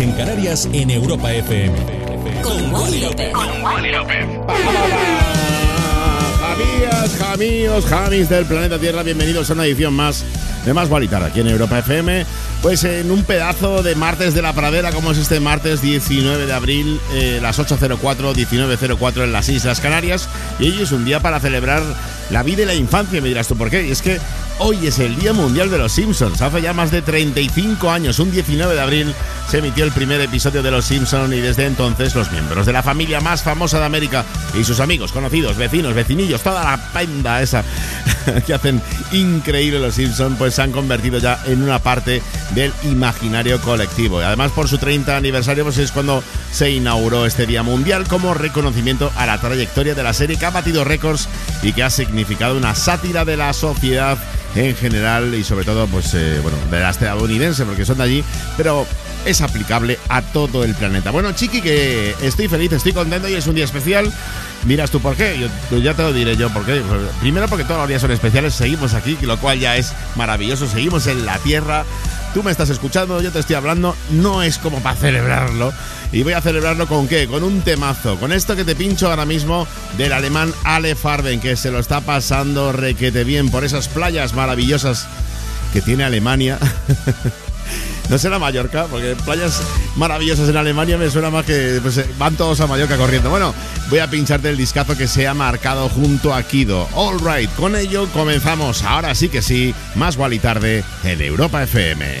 en Canarias en Europa FM. Con Wally López. Con Wally López. Jamías, jamíos, jamis del planeta Tierra, bienvenidos a una edición más de Más Gualitar aquí en Europa FM. Pues en un pedazo de martes de la pradera, como es este martes 19 de abril, eh, las 8.04, 19.04 en las Islas Canarias. Y hoy es un día para celebrar la vida y la infancia, me dirás tú por qué. Y es que hoy es el Día Mundial de los Simpsons. Hace ya más de 35 años, un 19 de abril, se emitió el primer episodio de Los Simpson y desde entonces los miembros de la familia más famosa de América y sus amigos, conocidos, vecinos, vecinillos, toda la penda esa que hacen increíble Los Simpson, pues se han convertido ya en una parte del imaginario colectivo. Y además por su 30 aniversario pues es cuando se inauguró este Día Mundial como reconocimiento a la trayectoria de la serie que ha batido récords y que ha significado una sátira de la sociedad en general y sobre todo pues eh, bueno de la estadounidense porque son de allí pero es aplicable a todo el planeta. Bueno, Chiqui, que estoy feliz, estoy contento y es un día especial. Miras tú por qué, yo, ya te lo diré yo por qué. Primero porque todos los días son especiales, seguimos aquí, lo cual ya es maravilloso, seguimos en la Tierra. Tú me estás escuchando, yo te estoy hablando, no es como para celebrarlo. Y voy a celebrarlo con qué? Con un temazo, con esto que te pincho ahora mismo del alemán Ale Farben, que se lo está pasando requete bien por esas playas maravillosas que tiene Alemania. No será Mallorca, porque playas maravillosas en Alemania me suena más que pues, eh, van todos a Mallorca corriendo. Bueno, voy a pincharte el discazo que se ha marcado junto a Kido. All right, con ello comenzamos. Ahora sí que sí, más igual y tarde en Europa FM.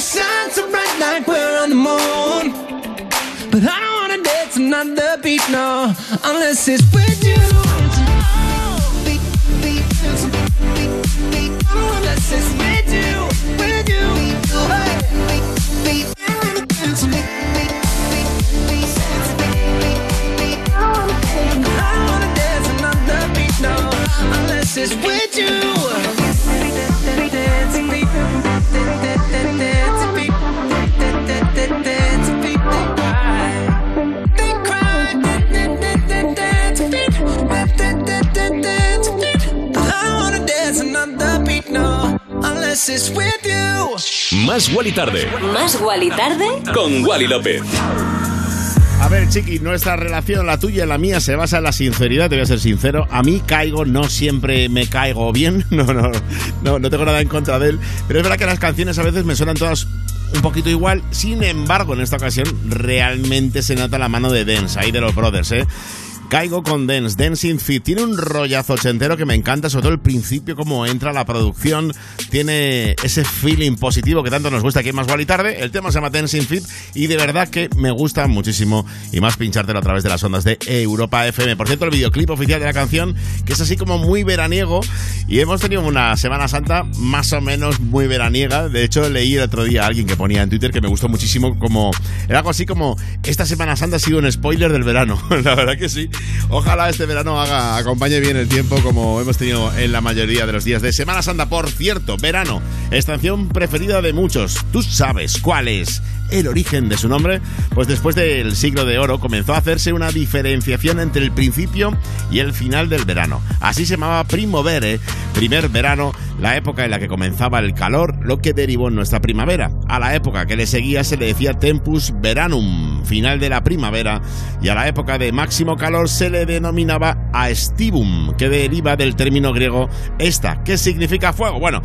Shine so bright like we're on the moon. But I don't wanna dance another beat, no, unless it's with you. Wanna dance another beat, no, unless it's with you. Más Wally tarde Más Wally tarde. con Wally López. A ver, Chiqui, nuestra relación, la tuya y la mía, se basa en la sinceridad, te voy a ser sincero. A mí caigo, no siempre me caigo bien, no, no, no, no tengo nada en contra de él. Pero es verdad que las canciones a veces me suenan todas un poquito igual. Sin embargo, en esta ocasión realmente se nota la mano de Dance, ahí de los Brothers, ¿eh? Caigo con Dance, Dancing Fit. Tiene un rollazo ochentero que me encanta, sobre todo el principio, cómo entra la producción. Tiene ese feeling positivo que tanto nos gusta aquí en Más Gual Tarde. El tema se llama Dancing Fit y de verdad que me gusta muchísimo y más pinchártelo a través de las ondas de Europa FM. Por cierto, el videoclip oficial de la canción, que es así como muy veraniego y hemos tenido una Semana Santa más o menos muy veraniega. De hecho, leí el otro día a alguien que ponía en Twitter que me gustó muchísimo como... Era algo así como, esta Semana Santa ha sido un spoiler del verano. la verdad que sí. Ojalá este verano haga, acompañe bien el tiempo como hemos tenido en la mayoría de los días de Semana Santa. Por cierto, verano, estación preferida de muchos. ¿Tú sabes cuál es? el origen de su nombre, pues después del siglo de oro comenzó a hacerse una diferenciación entre el principio y el final del verano. Así se llamaba Primovere, primer verano, la época en la que comenzaba el calor, lo que derivó en nuestra primavera. A la época que le seguía se le decía Tempus Veranum, final de la primavera, y a la época de máximo calor se le denominaba Aestivum, que deriva del término griego esta, que significa fuego. Bueno,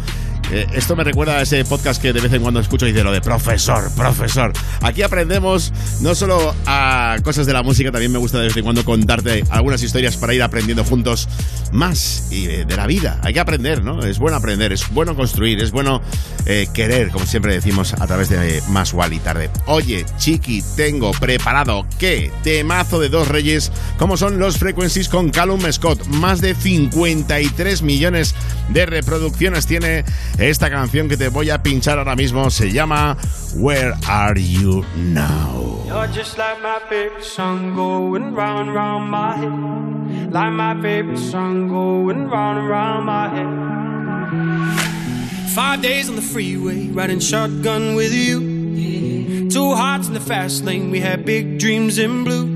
eh, esto me recuerda a ese podcast que de vez en cuando escucho y dice lo de profesor, profesor. Aquí aprendemos no solo a cosas de la música, también me gusta de vez en cuando contarte algunas historias para ir aprendiendo juntos más de la vida. Hay que aprender, ¿no? Es bueno aprender, es bueno construir, es bueno eh, querer, como siempre decimos a través de Más y Tarde. Oye, Chiqui, tengo preparado qué temazo de dos reyes, como son los Frequencies con Callum Scott. Más de 53 millones de reproducciones tiene esta canción que te voy a pinchar ahora mismo. Se llama Where Are You Now? You're just like my favorite song going round round my head. Like my favorite song going round round my head. Five days on the freeway, riding shotgun with you. Two hearts in the fast lane, we had big dreams in blue.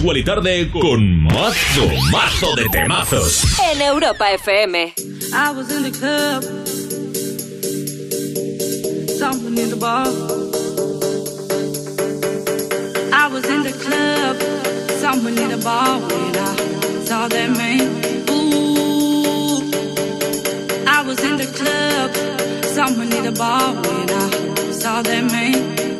Más Wally Tarde con mazo, mazo de temazos. En Europa FM. I was in the club, someone in the bar. I was in the club, someone in the bar when I saw that man. Ooh, I was in the club, someone in the bar when I saw that man.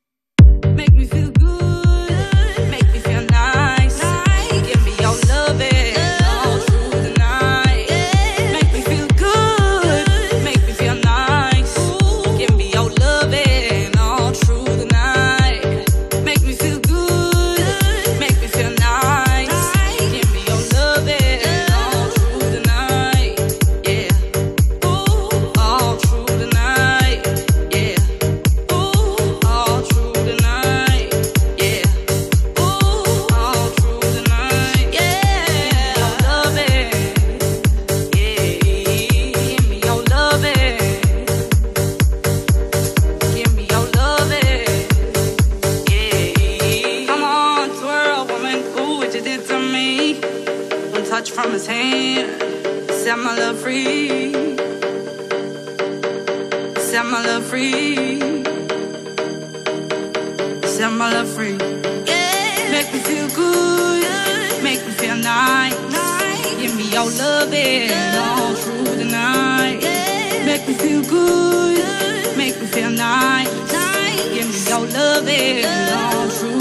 Give me your loving all through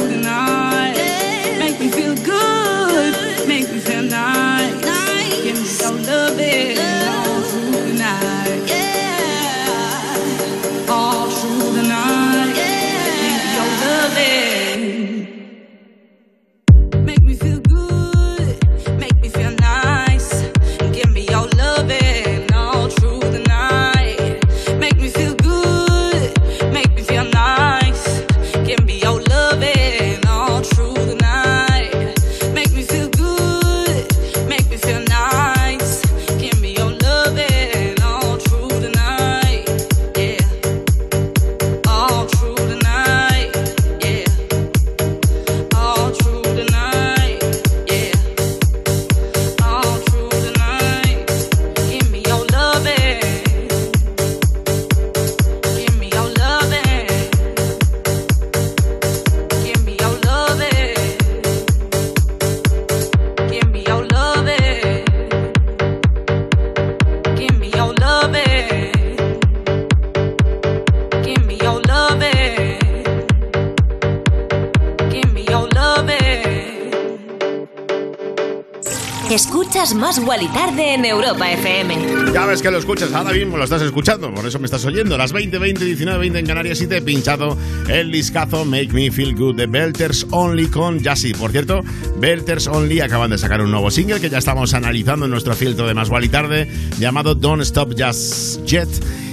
Más Tarde en Europa FM. Ya ves que lo escuchas, ahora mismo lo estás escuchando, por eso me estás oyendo. Las 20, 20, 19, 20 en Canarias y te he pinchado el discazo Make Me Feel Good de Belters Only con Jassy. Por cierto, Belters Only acaban de sacar un nuevo single que ya estamos analizando en nuestro filtro de Más Tarde, llamado Don't Stop Just Jet.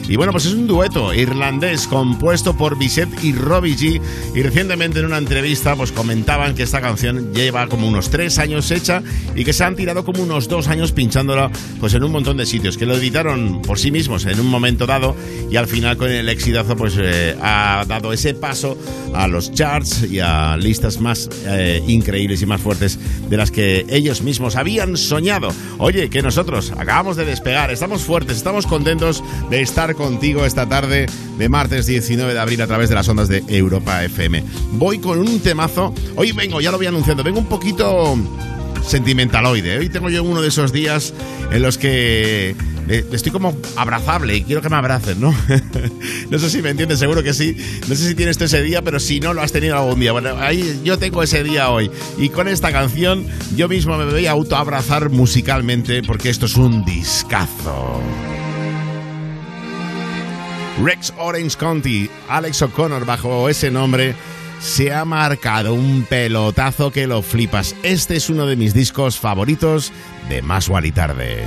Y bueno, pues es un dueto irlandés compuesto por Bisette y Robbie G. Y recientemente en una entrevista pues comentaban que esta canción lleva como unos tres años hecha y que se han tirado como unos dos años pinchándola pues en un montón de sitios, que lo editaron por sí mismos en un momento dado y al final con el exitazo pues eh, ha dado ese paso a los charts y a listas más eh, increíbles y más fuertes de las que ellos mismos habían soñado. Oye, que nosotros acabamos de despegar, estamos fuertes, estamos contentos de estar contigo esta tarde de martes 19 de abril a través de las ondas de Europa FM. Voy con un temazo, hoy vengo, ya lo voy anunciando, vengo un poquito sentimentaloide. Hoy tengo yo uno de esos días en los que eh, estoy como abrazable y quiero que me abracen, ¿no? no sé si me entiendes, seguro que sí. No sé si tienes ese día, pero si no lo has tenido algún día. Bueno, ahí yo tengo ese día hoy. Y con esta canción yo mismo me voy a autoabrazar musicalmente porque esto es un discazo. Rex Orange County, Alex O'Connor bajo ese nombre se ha marcado un pelotazo que lo flipas. Este es uno de mis discos favoritos de Más y Tarde.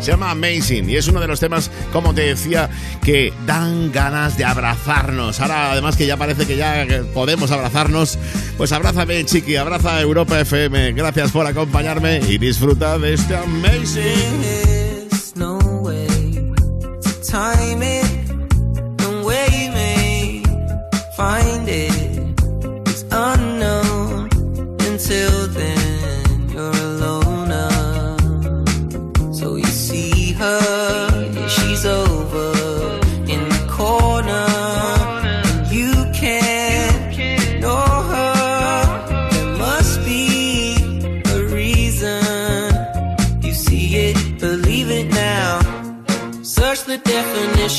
Se llama Amazing y es uno de los temas, como te decía, que dan ganas de abrazarnos. Ahora, además que ya parece que ya podemos abrazarnos, pues abrázame, chiqui, abraza Europa FM. Gracias por acompañarme y disfruta de este Amazing. time is.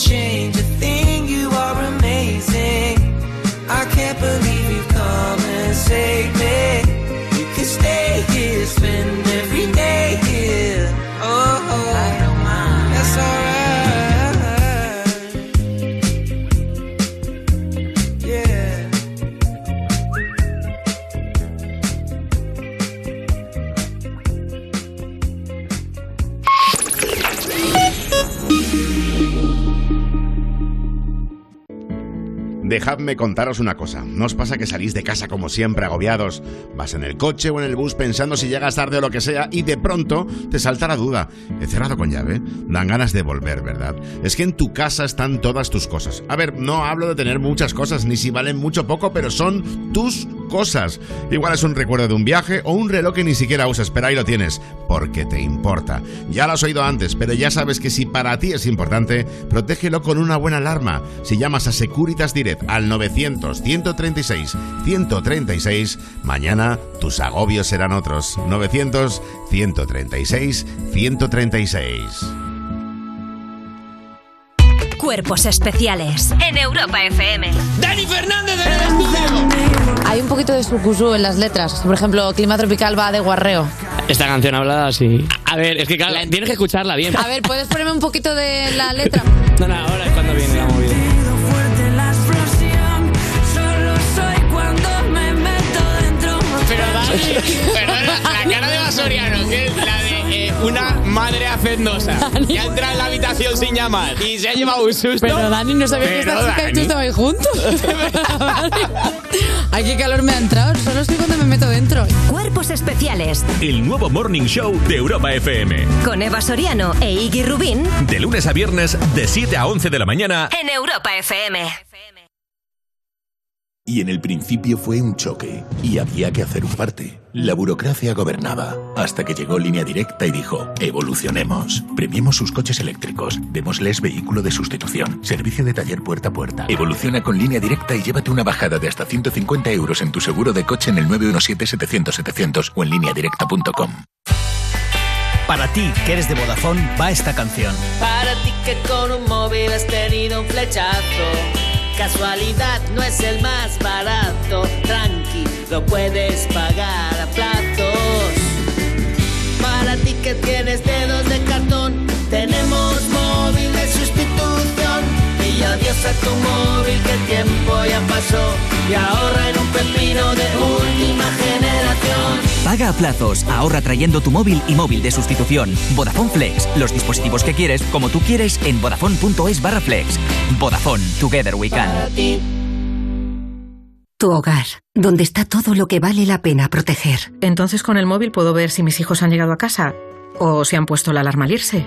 Change a thing, you are amazing. I can't believe you've come and saved Dejadme contaros una cosa. ¿No os pasa que salís de casa como siempre agobiados? Vas en el coche o en el bus pensando si llegas tarde o lo que sea y de pronto te salta la duda. ¿He cerrado con llave? Dan ganas de volver, ¿verdad? Es que en tu casa están todas tus cosas. A ver, no hablo de tener muchas cosas ni si valen mucho poco, pero son tus cosas. Igual es un recuerdo de un viaje o un reloj que ni siquiera usas, pero ahí lo tienes, porque te importa. Ya lo has oído antes, pero ya sabes que si para ti es importante, protégelo con una buena alarma. Si llamas a Securitas Direct al 900 136 136, mañana tus agobios serán otros. 900 136 136. Cuerpos especiales en Europa FM. Dani Fernández de estudio. Hay un poquito de sucusú en las letras. Por ejemplo, Clima Tropical va de guarreo. Esta canción hablada así. A ver, es que claro, tienes que escucharla bien. A ver, ¿puedes ponerme un poquito de la letra? No, no, ahora es cuando viene Perdona, la cara de Basoriano, que es la de eh, una madre hacendosa que ha entrado en la habitación sin llamar y se ha llevado un susto. Pero Dani, no sabía que Pero, esta chica y tú Dani. estabais juntos. Ay, qué calor me ha entrado. Solo estoy cuando me meto dentro. Cuerpos especiales El nuevo Morning Show de Europa FM. con Eva Soriano e Iggy Rubín De lunes a viernes, de 7 a 11 de la mañana. en Europa FM. Y en el principio fue un choque, y había que hacer un parte. La burocracia gobernaba, hasta que llegó Línea Directa y dijo, evolucionemos. Premiemos sus coches eléctricos, démosles vehículo de sustitución, servicio de taller puerta a puerta. Evoluciona con Línea Directa y llévate una bajada de hasta 150 euros en tu seguro de coche en el 917-700-700 o en lineadirecta.com. Para ti, que eres de Vodafone, va esta canción. Para ti que con un móvil has tenido un flechazo. Casualidad no es el más barato. Tranqui, lo puedes pagar a plazos. Para ti que tienes dedos de cartón, Y adiós a tu móvil que el tiempo ya pasó. Y ahorra en un pepino de última generación. Paga a plazos, ahorra trayendo tu móvil y móvil de sustitución. Vodafone Flex, los dispositivos que quieres, como tú quieres, en vodafone.es barra flex. Vodafone, together we can. Tu hogar, donde está todo lo que vale la pena proteger. Entonces con el móvil puedo ver si mis hijos han llegado a casa o si han puesto la alarma al irse.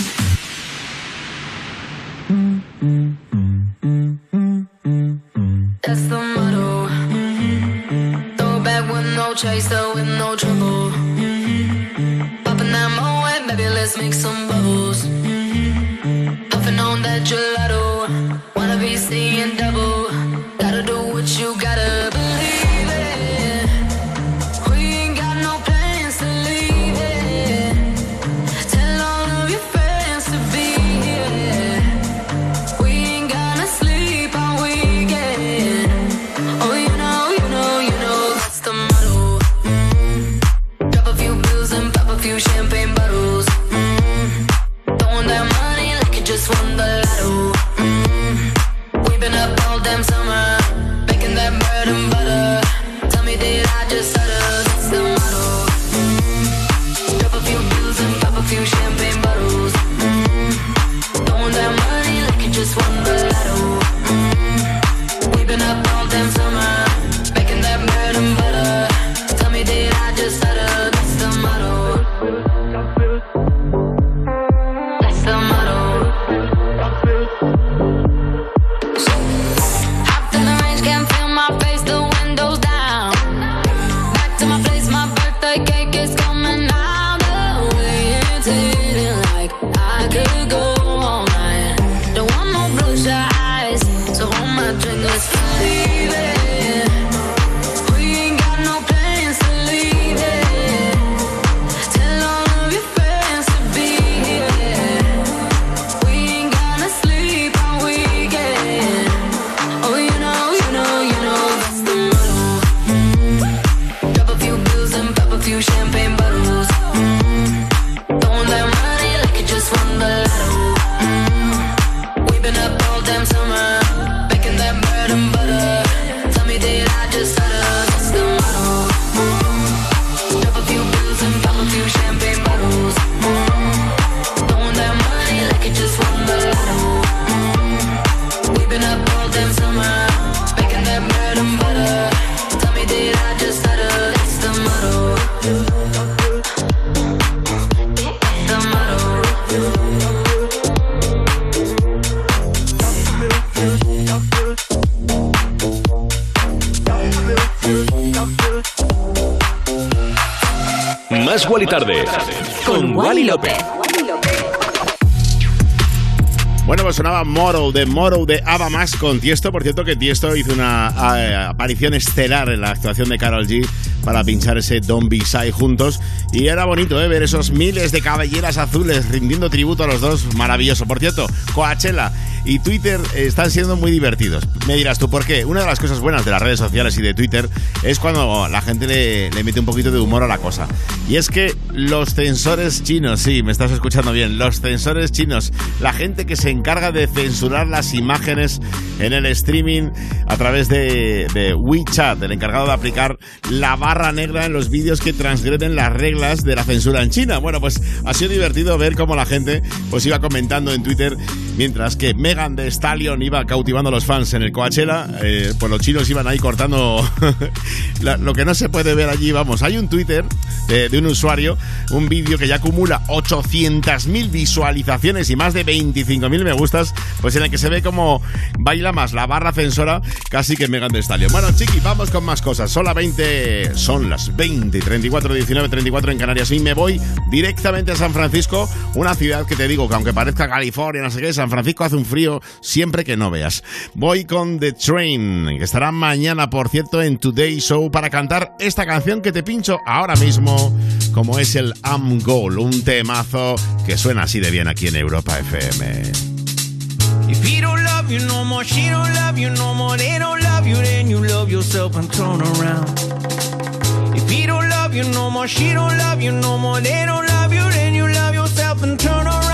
Mm-hmm. That's the motto. Throw back with no chaser, with no trouble. Popping that moe, baby, let's make some Moro de Ava Max con Tiesto. Por cierto, que Tiesto hizo una eh, aparición estelar en la actuación de Carol G para pinchar ese Don't Be Shy juntos. Y era bonito ¿eh? ver esos miles de cabelleras azules rindiendo tributo a los dos. Maravilloso. Por cierto, Coachella y Twitter están siendo muy divertidos. Me dirás tú por qué. Una de las cosas buenas de las redes sociales y de Twitter es cuando la gente le, le mete un poquito de humor a la cosa. Y es que los censores chinos, sí, me estás escuchando bien, los censores chinos, la gente que se encarga de censurar las imágenes en el streaming a través de, WeChat, el encargado de aplicar la barra negra en los vídeos que transgreden las reglas de la censura en China. Bueno, pues ha sido divertido ver cómo la gente pues iba comentando en Twitter mientras que Megan de Stallion iba cautivando a los fans en el Coachella, eh, pues los chinos iban ahí cortando lo que no se puede ver allí. Vamos, hay un Twitter de, de un usuario, un vídeo que ya acumula 800.000 visualizaciones y más de 25.000 me gustas, pues en el que se ve como baila más la barra censora casi que Megan de Stallion. Bueno, chiqui, vamos con más cosas. Son las 20, son las 20, 34, 19, 34 en Canarias y me voy directamente a San Francisco, una ciudad que te digo que aunque parezca California, no sé qué, San Francisco hace un frío siempre que no veas. Voy con The Train, que estará mañana, por cierto, en Today Show para cantar esta canción que te pincho ahora mismo, como es el Am Goal, un temazo que suena así de bien aquí en Europa FM. If he don't love you no more, she don't love you no more, they don't love you, then you love yourself and turn around. If he don't love you no more, she don't love you no more, they don't love you, then you love yourself and turn around.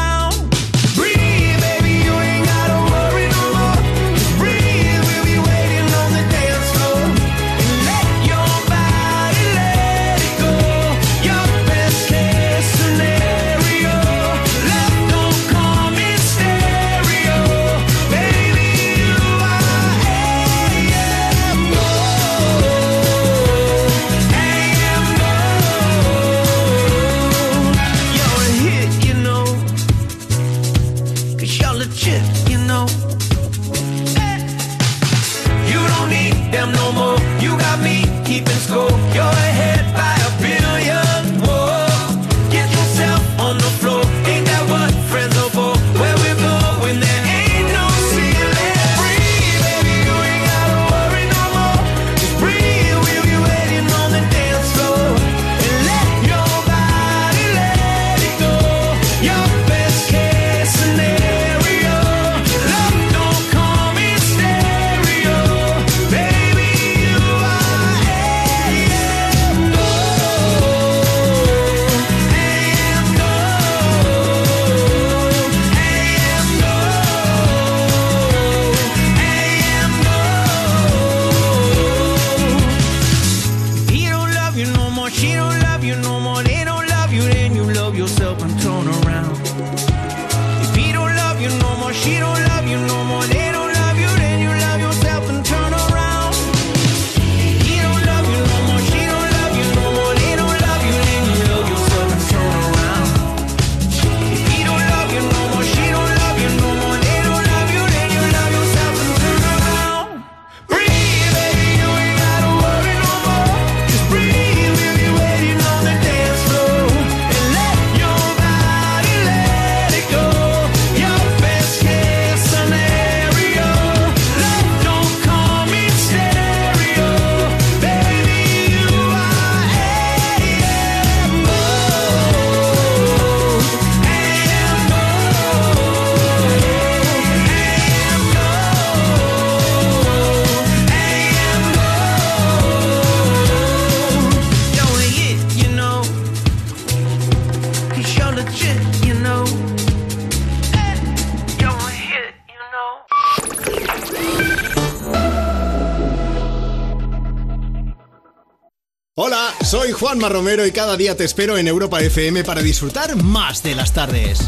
Hola, soy Juanma Romero y cada día te espero en Europa FM para disfrutar más de las tardes.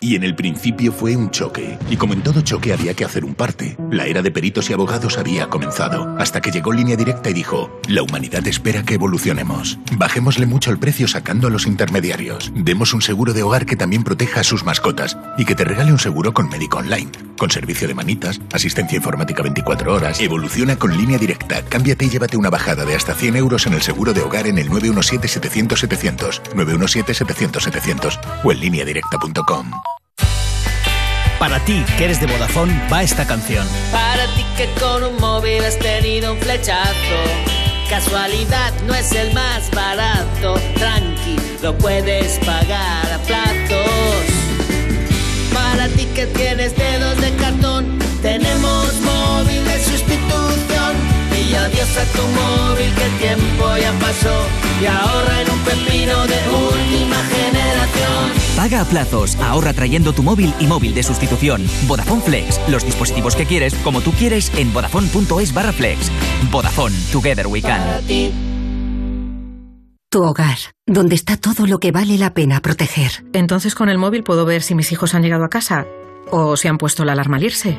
Y en el principio fue un choque. Y como en todo choque había que hacer un parte. La era de peritos y abogados había comenzado. Hasta que llegó Línea Directa y dijo, la humanidad espera que evolucionemos. Bajémosle mucho el precio sacando a los intermediarios. Demos un seguro de hogar que también proteja a sus mascotas. Y que te regale un seguro con médico online. Con servicio de manitas, asistencia informática 24 horas. Evoluciona con Línea Directa. Cámbiate y llévate una bajada de hasta 100 euros en el seguro de hogar en el 917-700-700. 917-700-700. O en lineadirecta.com. Para ti, que eres de Vodafone, va esta canción. Para ti que con un móvil has tenido un flechazo. Casualidad no es el más barato. Tranqui, lo puedes pagar a plazos. Para ti que tienes dedos de Y adiós a tu móvil que el tiempo ya pasó. Y ahorra en un pepino de última generación. Paga a plazos, ahorra trayendo tu móvil y móvil de sustitución. Vodafone Flex, los dispositivos que quieres, como tú quieres, en vodafone.es barra flex. Vodafone, Together We Can. Tu hogar, donde está todo lo que vale la pena proteger. Entonces con el móvil puedo ver si mis hijos han llegado a casa o si han puesto la alarma al irse.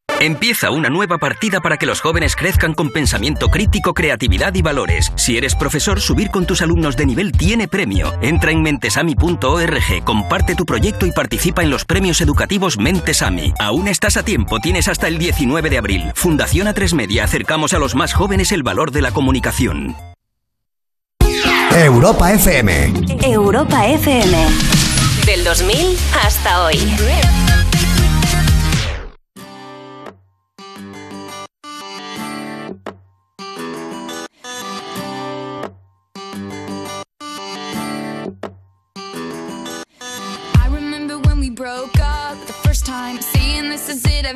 Empieza una nueva partida para que los jóvenes crezcan con pensamiento crítico, creatividad y valores. Si eres profesor, subir con tus alumnos de nivel tiene premio. Entra en mentesami.org, comparte tu proyecto y participa en los premios educativos Mentesami. Aún estás a tiempo, tienes hasta el 19 de abril. Fundación A3 Media, acercamos a los más jóvenes el valor de la comunicación. Europa FM. Europa FM. Del 2000 hasta hoy.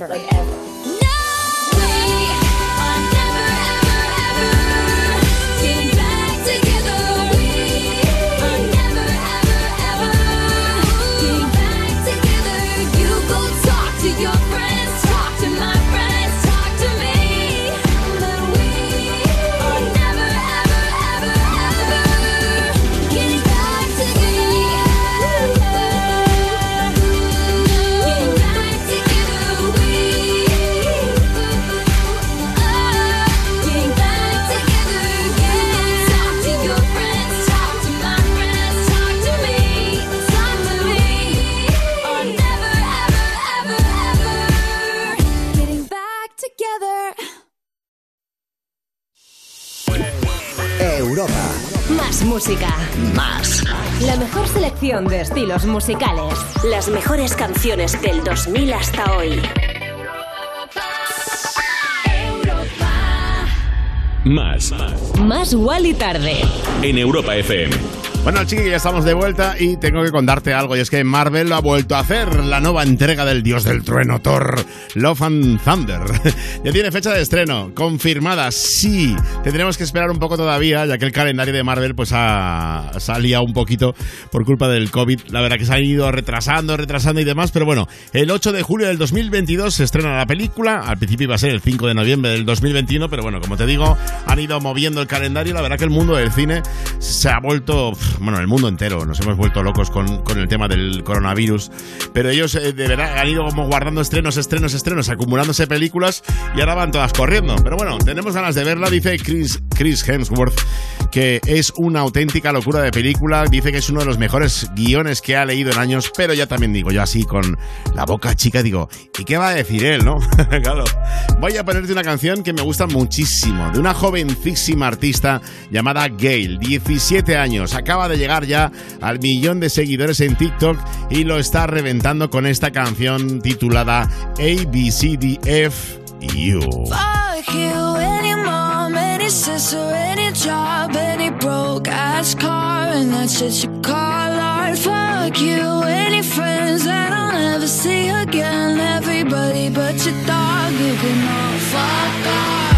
ever, like de estilos musicales. Las mejores canciones del 2000 hasta hoy. Más. Más y tarde. En Europa FM. Bueno, chiqui, ya estamos de vuelta y tengo que contarte algo. Y es que Marvel lo ha vuelto a hacer. La nueva entrega del dios del trueno, Thor, Love and Thunder. ya tiene fecha de estreno. Confirmada, sí. Tendremos que esperar un poco todavía, ya que el calendario de Marvel pues ha, se ha liado un poquito por culpa del COVID. La verdad que se han ido retrasando, retrasando y demás. Pero bueno, el 8 de julio del 2022 se estrena la película. Al principio iba a ser el 5 de noviembre del 2021, pero bueno, como te digo, han ido moviendo el calendario. La verdad que el mundo del cine se ha vuelto, bueno, el mundo entero, nos hemos vuelto locos con, con el tema del coronavirus. Pero ellos eh, de verdad han ido como guardando estrenos, estrenos, estrenos, acumulándose películas y ahora van todas corriendo. Pero bueno, tenemos ganas de verla, dice Chris, Chris Hemsworth, que es una auténtica locura de película. Dice que es uno de los mejores guiones que ha leído en años, pero ya también digo, yo así con la boca chica, digo, ¿y qué va a decir él, no? claro. Voy a ponerte una canción que me gusta muchísimo, de una jovencísima artista llamada Gail, 17 años. Acaba de llegar ya al millón de seguidores en TikTok y lo está reventando con esta canción titulada A, B, C, D, F, U. Fuck you, any mom, any sister, any job, any broke ass car, and that shit you call art. Fuck you, any friends that I'll never see again. Everybody but your dog, you can all fuck off.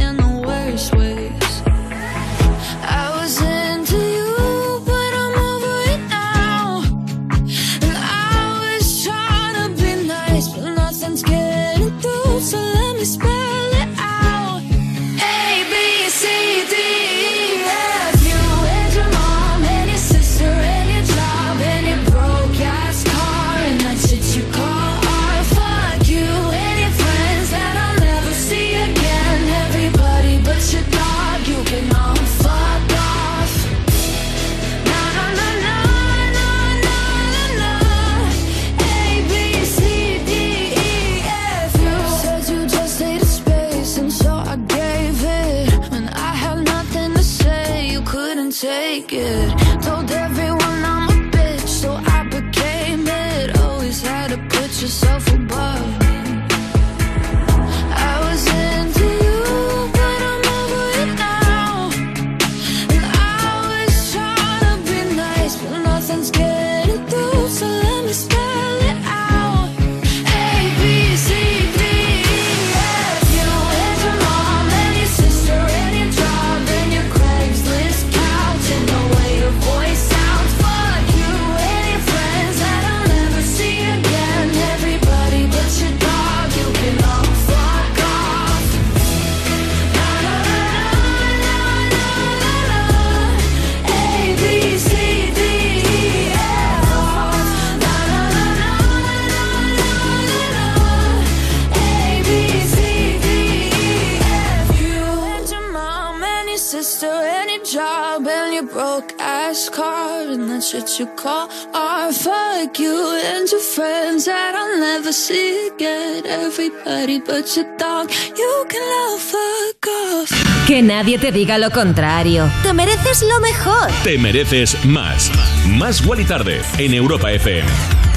Que nadie te diga lo contrario. Te mereces lo mejor. Te mereces más. Más Wally Tarde en Europa FM.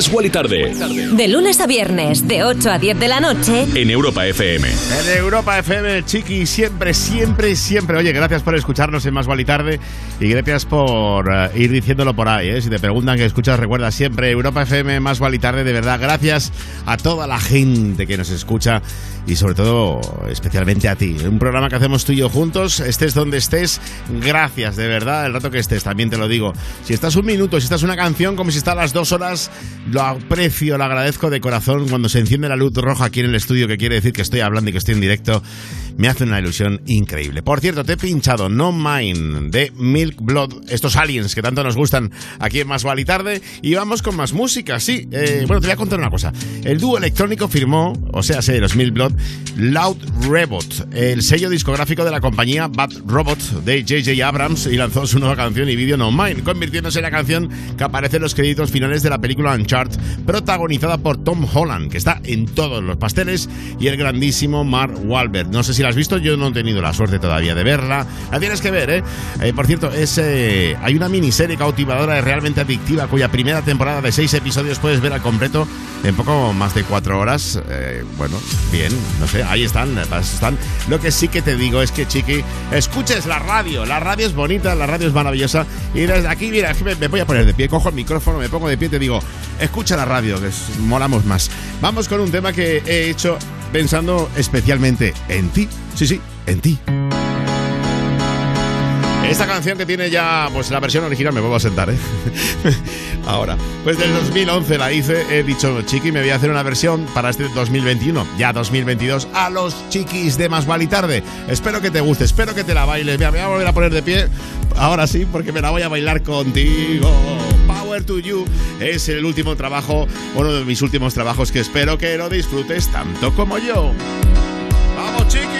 as Wally Tarde De lunes a viernes, de 8 a 10 de la noche. en Europa FM. En Europa FM, Chiqui, siempre, siempre, siempre. Oye, gracias por escucharnos en Más Gual y Tarde y gracias por eh, ir diciéndolo por ahí. ¿eh? Si te preguntan que escuchas, recuerda siempre Europa FM, Más Gual y Tarde. De verdad, gracias a toda la gente que nos escucha y sobre todo, especialmente a ti. Un programa que hacemos tú y yo juntos, estés donde estés. Gracias, de verdad, el rato que estés, también te lo digo. Si estás un minuto, si estás una canción, como si estás a las dos horas, lo aprecio, lo agradezco de corazón cuando se enciende la luz roja aquí en el estudio, que quiere decir que estoy hablando y que estoy en directo. Me hace una ilusión increíble. Por cierto, te he pinchado No Mine de Milk Blood, estos aliens que tanto nos gustan aquí en Más Vale y Tarde. Y vamos con más música, sí. Eh, bueno, te voy a contar una cosa. El dúo electrónico firmó, o sea, sé, los Milk Blood, Loud Rebot, el sello discográfico de la compañía Bad Robot de J.J. Abrams y lanzó su nueva canción y vídeo No Mine, convirtiéndose en la canción que aparece en los créditos finales de la película Uncharted, protagonizada por Tom Holland, que está en todos los pasteles, y el grandísimo Mark Wahlberg. No sé si la has visto, yo no he tenido la suerte todavía de verla. La tienes que ver, ¿eh? Eh, por cierto, es, eh, hay una miniserie cautivadora y realmente adictiva cuya primera temporada de seis episodios puedes ver al completo en poco más de cuatro horas. Eh, bueno, bien, no sé, ahí están, están. Lo que sí que te digo es que, chiqui, escuches la radio. La radio es bonita, la radio es maravillosa. Y desde aquí, mira, me, me voy a poner de pie, cojo el micrófono, me pongo de pie y te digo, escucha la radio, que es- molamos más. Vamos con un tema que he hecho pensando especialmente en ti. Sí, sí, en ti. Esta canción que tiene ya, pues la versión original, me vuelvo a sentar, ¿eh? Ahora, pues del 2011 la hice, he dicho, chiqui, me voy a hacer una versión para este 2021, ya 2022, a los chiquis de Más Vale y Tarde. Espero que te guste, espero que te la bailes. Me voy a volver a poner de pie, ahora sí, porque me la voy a bailar contigo. Power to You es el último trabajo, uno de mis últimos trabajos que espero que lo disfrutes tanto como yo. ¡Vamos, chiqui!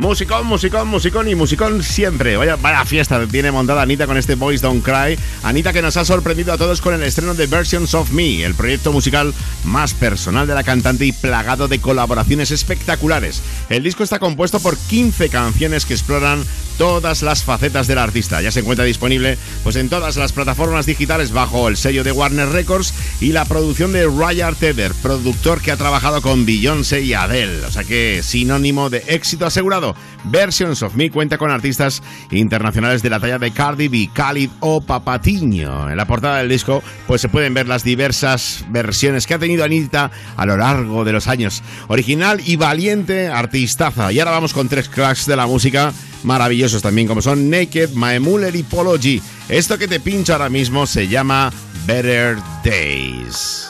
Musicón, musicón, musicón y musicón siempre. Vaya, vaya fiesta tiene montada Anita con este Boys Don't Cry. Anita que nos ha sorprendido a todos con el estreno de Versions of Me, el proyecto musical más personal de la cantante y plagado de colaboraciones espectaculares. El disco está compuesto por 15 canciones que exploran todas las facetas del artista. Ya se encuentra disponible pues en todas las plataformas digitales bajo el sello de Warner Records y la producción de Ryan Tedder, productor que ha trabajado con Beyoncé y Adele. O sea que sinónimo de éxito asegurado. Versions of Me cuenta con artistas internacionales de la talla de Cardi B, Khalid o Papatiño. En la portada del disco pues se pueden ver las diversas versiones que ha tenido Anita a lo largo de los años. Original y valiente artistaza. Y ahora vamos con tres cracks de la música maravillosos también como son Naked, Maemuller y Polo G. Esto que te pincho ahora mismo se llama Better Days.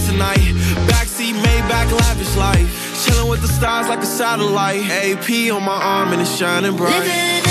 tonight. Backseat, Maybach, lavish life. Chilling with the stars like a satellite. AP on my arm and it's shining bright.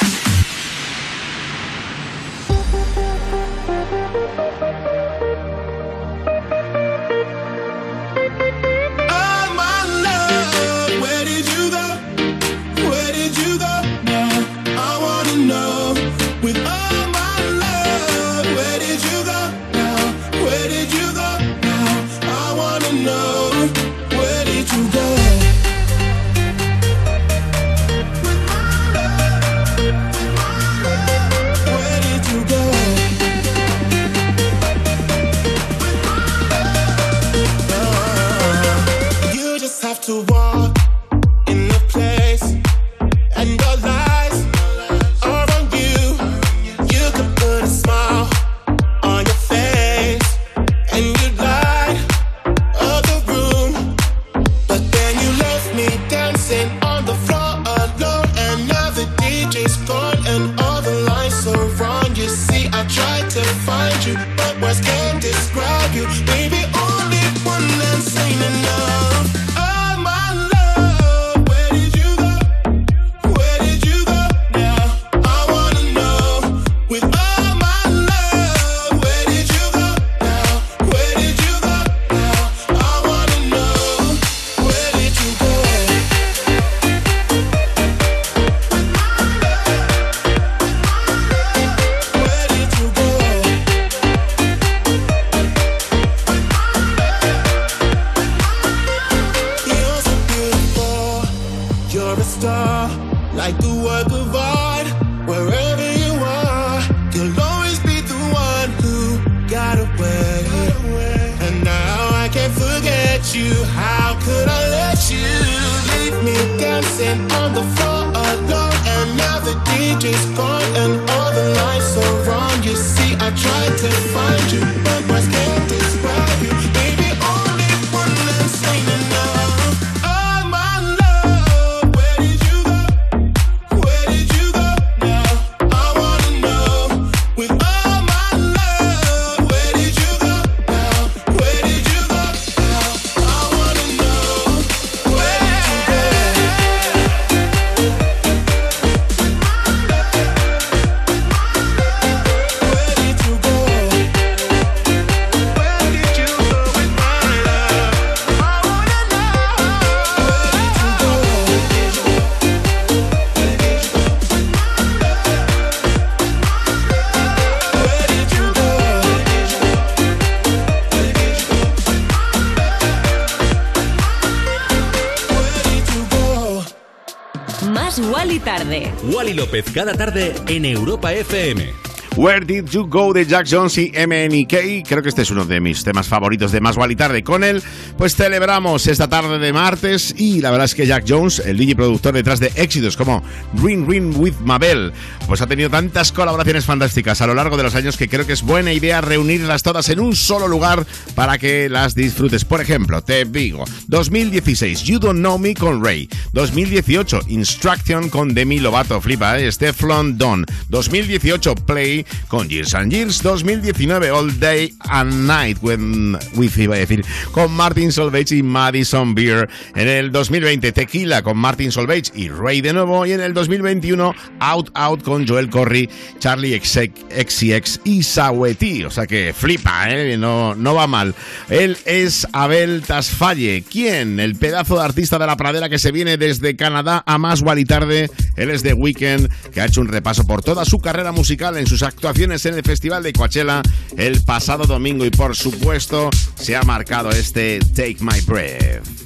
Wally López cada tarde en Europa FM. Where Did You Go de Jack Jones y MNK. Creo que este es uno de mis temas favoritos de Más y Tarde. Con él, pues celebramos esta tarde de martes y la verdad es que Jack Jones, el DJ productor detrás de éxitos como Ring Ring with Mabel, pues ha tenido tantas colaboraciones fantásticas a lo largo de los años que creo que es buena idea reunirlas todas en un solo lugar para que las disfrutes. Por ejemplo, te digo, 2016, You Don't Know Me con Ray. 2018, Instruction con Demi Lovato, flipa, ¿eh? Steflon Don. 2018, Play con Years and Years. 2019, All Day and Night when, with, iba a decir, con Martin Solveig y Madison Beer. En el 2020, Tequila con Martin Solveig y Ray de nuevo. Y en el 2021, Out Out con Joel Corry, Charlie XCX y Saweti. O sea que flipa, ¿eh? No, no va mal. Él es Abel Tasfalle. ¿Quién? El pedazo de artista de la pradera que se viene desde Canadá a más y tarde. Él es de Weekend, que ha hecho un repaso por toda su carrera musical en sus actuaciones en el Festival de Coachella el pasado domingo y por supuesto se ha marcado este Take My Breath.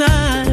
On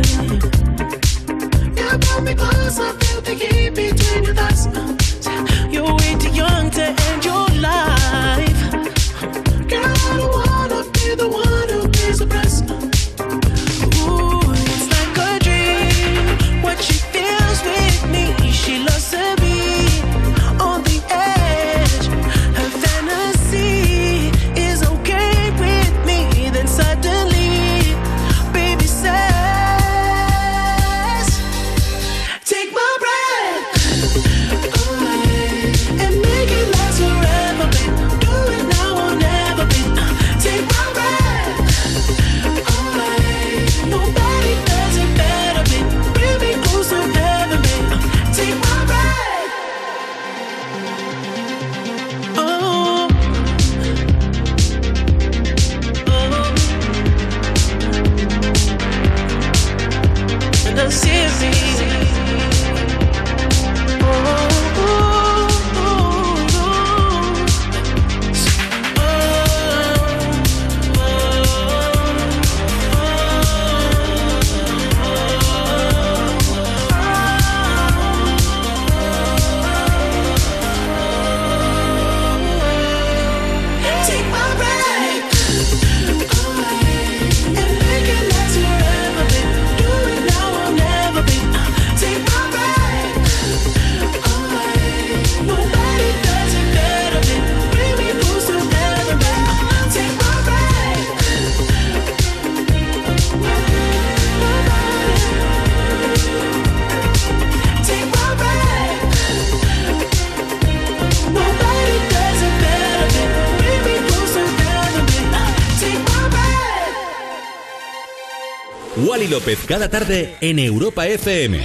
López cada tarde en Europa FM.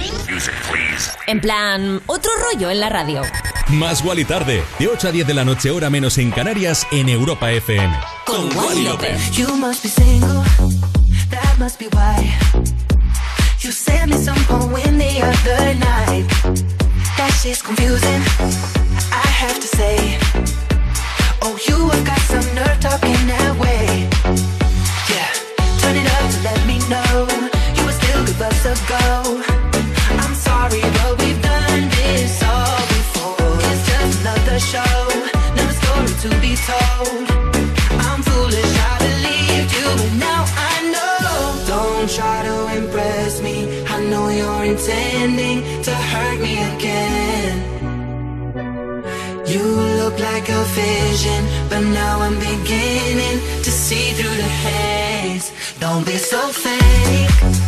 En plan, otro rollo en la radio. Más Wally tarde, de 8 a 10 de la noche, hora menos en Canarias, en Europa FM. Con Wally López. You must be single, that must be why. You sent me some poem the other night. That shit's confusing, I have to say. Oh, you have got some nerve talking that way. Don't be so fake.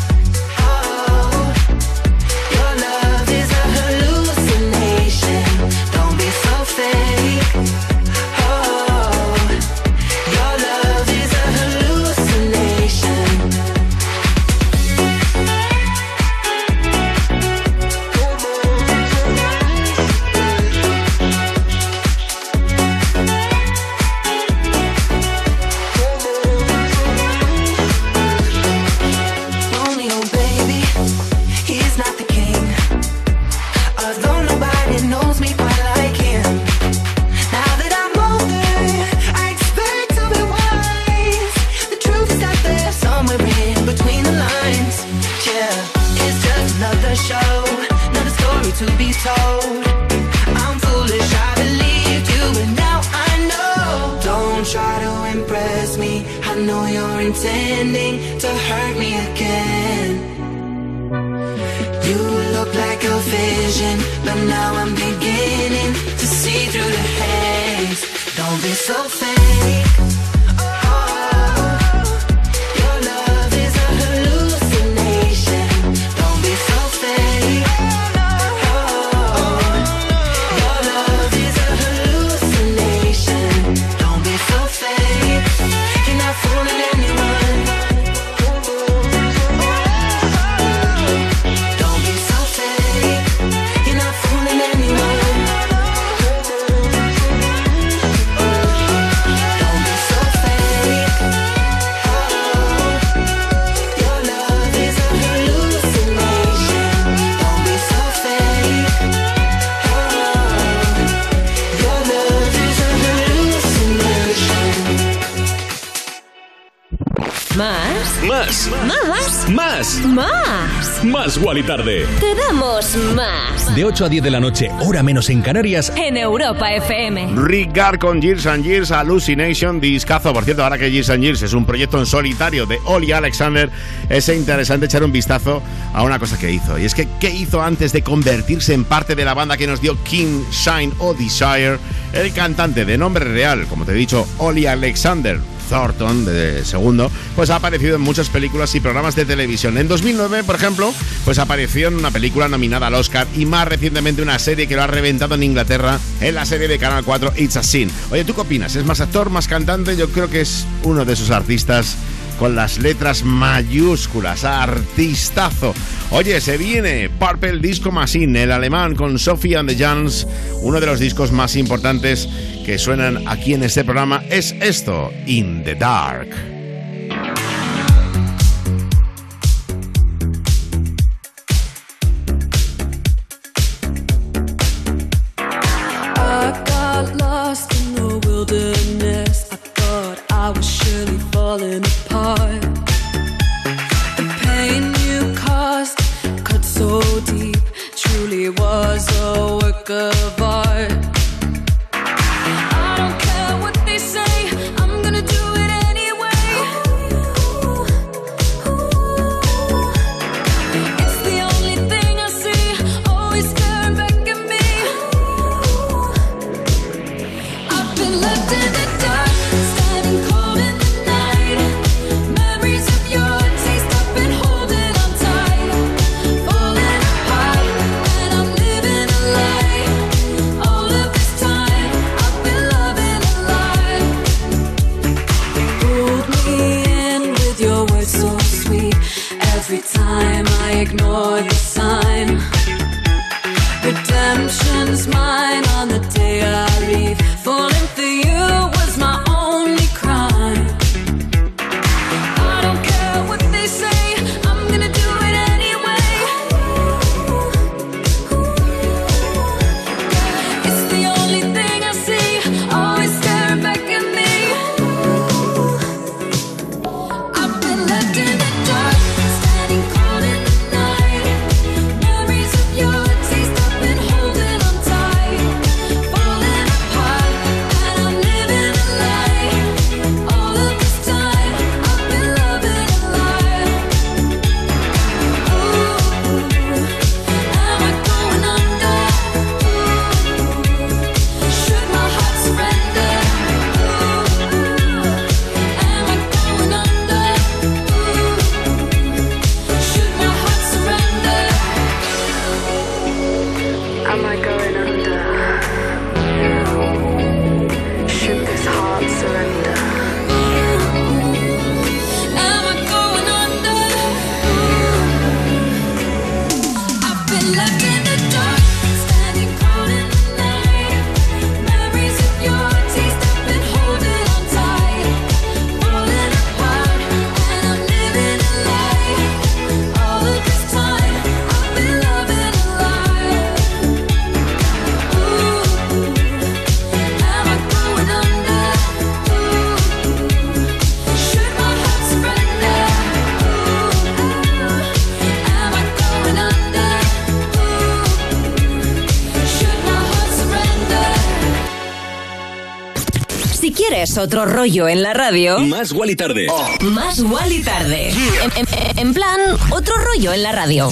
¿Más? Más. Más. Wally tarde. Te damos más. De 8 a 10 de la noche, hora menos en Canarias. En Europa FM. Rick con Years and Years Hallucination Discazo. Por cierto, ahora que Years and Years es un proyecto en solitario de Oli Alexander, es interesante echar un vistazo a una cosa que hizo. Y es que, ¿qué hizo antes de convertirse en parte de la banda que nos dio King, Shine o Desire? El cantante de nombre real, como te he dicho, Oli Alexander. Thornton, de segundo, pues ha aparecido en muchas películas y programas de televisión. En 2009, por ejemplo, pues apareció en una película nominada al Oscar y más recientemente una serie que lo ha reventado en Inglaterra, en la serie de Canal 4 It's a Sin. Oye, ¿tú qué opinas? ¿Es más actor, más cantante? Yo creo que es uno de esos artistas con las letras mayúsculas, artistazo. Oye, se viene Purple Disco Machine, el alemán con Sophie and the Jans, uno de los discos más importantes que suenan aquí en este programa es esto, In the Dark. Otro rollo en la radio. Más Wally Tarde. Oh. Más Wally Tarde. En, plan, otro rollo en la radio.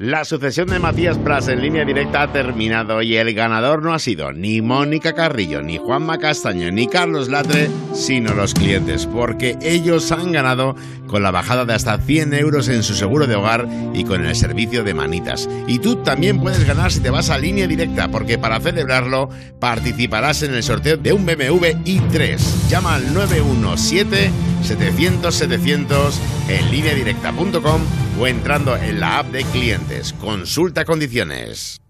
La sucesión de Matías Pras en línea directa ha terminado y el ganador no ha sido ni Mónica Carrillo, ni Juanma Castaño, ni Carlos Latre, sino los clientes, porque ellos han ganado con la bajada de hasta 100 euros en su seguro de hogar y con el servicio de manitas. Y tú también puedes ganar si te vas a línea directa, porque para celebrarlo participarás en el sorteo de un BMW i3. Llama al 917 700 700 en lineadirecta.com o entrando en la app de clientes. Consulta condiciones.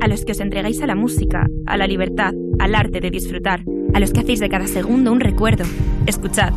A los que os entregáis a la música, a la libertad, al arte de disfrutar, a los que hacéis de cada segundo un recuerdo. Escuchad,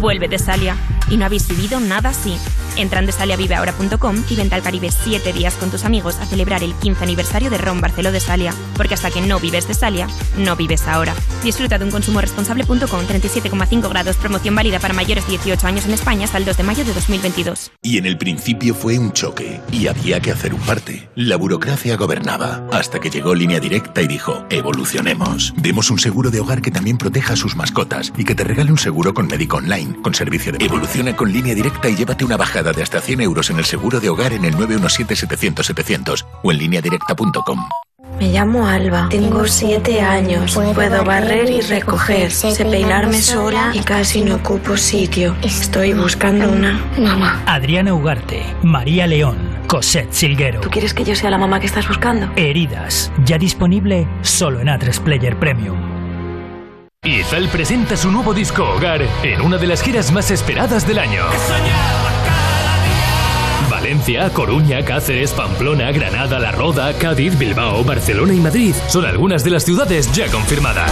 vuelve de Salia. Y no habéis vivido nada así. Entra en desaliaviveahora.com y vente al Caribe 7 días con tus amigos a celebrar el 15 aniversario de Ron Barceló de Salia. Porque hasta que no vives de Salia, no vives ahora. Disfruta de un consumo responsable.com 37,5 grados, promoción válida para mayores de 18 años en España hasta el 2 de mayo de 2022. Y en el principio fue un choque y había que hacer un parte. La burocracia gobernaba hasta que llegó Línea Directa y dijo, evolucionemos. Demos un seguro de hogar que también proteja a sus mascotas y que te regale un seguro con médico online, con servicio de... Evoluciona con Línea Directa y llévate una bajada de hasta 100 euros en el seguro de hogar en el 917-700-700 o en lineadirecta.com. Me llamo Alba, tengo siete años, puedo barrer y recoger, sé peinarme sola y casi no ocupo sitio. Estoy buscando una mamá. Adriana Ugarte, María León, Cosette Silguero. ¿Tú quieres que yo sea la mamá que estás buscando? Heridas, ya disponible solo en A3 Player Premium. Izal presenta su nuevo disco Hogar en una de las giras más esperadas del año. Valencia, Coruña, Cáceres, Pamplona, Granada, La Roda, Cádiz, Bilbao, Barcelona y Madrid son algunas de las ciudades ya confirmadas.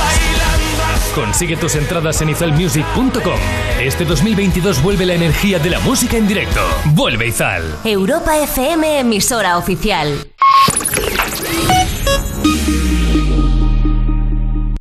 Consigue tus entradas en izalmusic.com. Este 2022 vuelve la energía de la música en directo. Vuelve Izal. Europa FM, emisora oficial.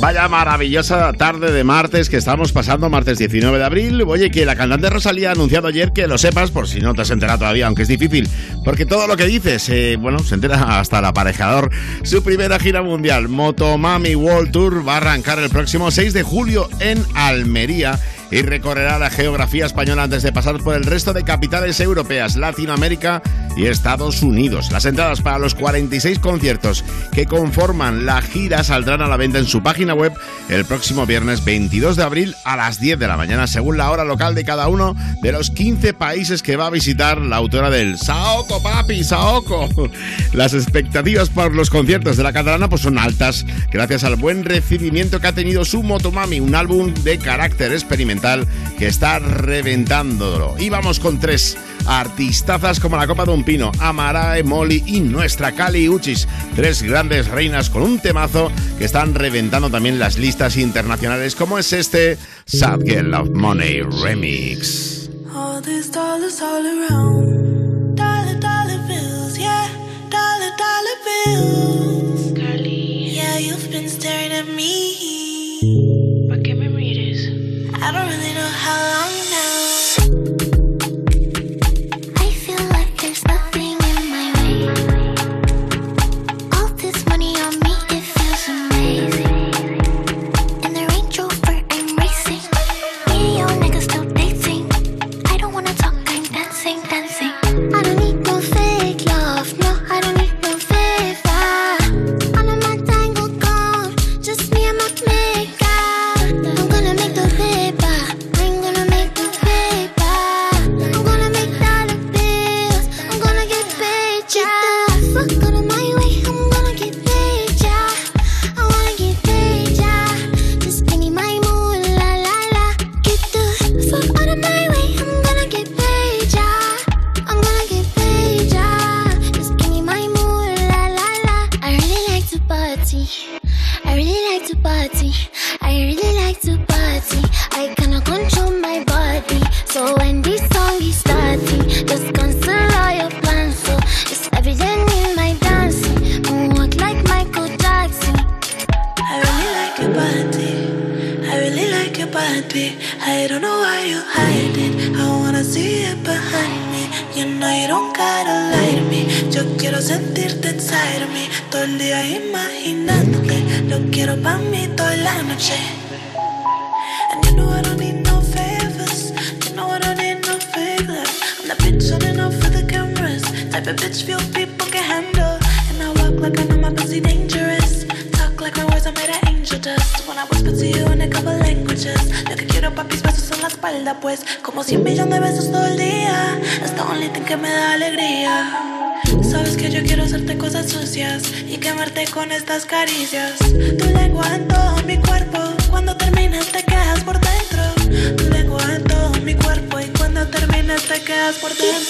Vaya maravillosa tarde de martes que estamos pasando, martes 19 de abril. Oye, que la cantante Rosalía ha anunciado ayer que lo sepas, por si no te has enterado todavía, aunque es difícil, porque todo lo que dices, eh, bueno, se entera hasta el aparejador. Su primera gira mundial, Motomami World Tour, va a arrancar el próximo 6 de julio en Almería y recorrerá la geografía española antes de pasar por el resto de capitales europeas, Latinoamérica y Estados Unidos. Las entradas para los 46 conciertos que conforman la gira saldrán a la venta en su página web el próximo viernes 22 de abril a las 10 de la mañana, según la hora local de cada uno de los 15 países que va a visitar la autora del Saoko, papi, Saoko. Las expectativas por los conciertos de la catalana pues son altas, gracias al buen recibimiento que ha tenido su Motomami, un álbum de carácter experimental que está reventándolo. Y vamos con tres artistazas como la copa de un pino, Amarae, Molly y nuestra Kali Uchis. Tres grandes reinas con un temazo que están reventando también las listas internacionales, como es este Sad Girl of Money Remix. All these dollars all around. Dollar, dollar bills, yeah. Dollar, dollar bills. Carly. Yeah, you've been staring at me. con estas caricias. Tu lengua en todo mi cuerpo, cuando terminas te quedas por dentro. Tu lengua en todo mi cuerpo y cuando terminas te quedas por dentro.